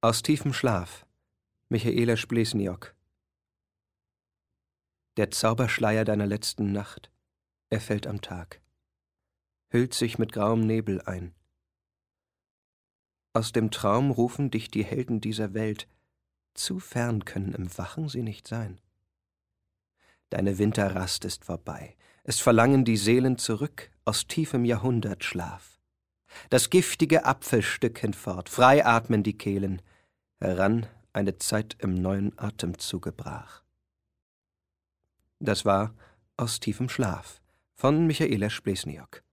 Aus tiefem Schlaf Michaela Splesniok Der Zauberschleier deiner letzten Nacht, er fällt am Tag, hüllt sich mit grauem Nebel ein. Aus dem Traum rufen dich die Helden dieser Welt, zu fern können im Wachen sie nicht sein. Deine Winterrast ist vorbei, es verlangen die Seelen zurück aus tiefem Jahrhundertschlaf das giftige Apfelstück hinfort, frei atmen die Kehlen, heran eine Zeit im neuen Atemzuge brach. Das war aus tiefem Schlaf von Michaela Splesniok.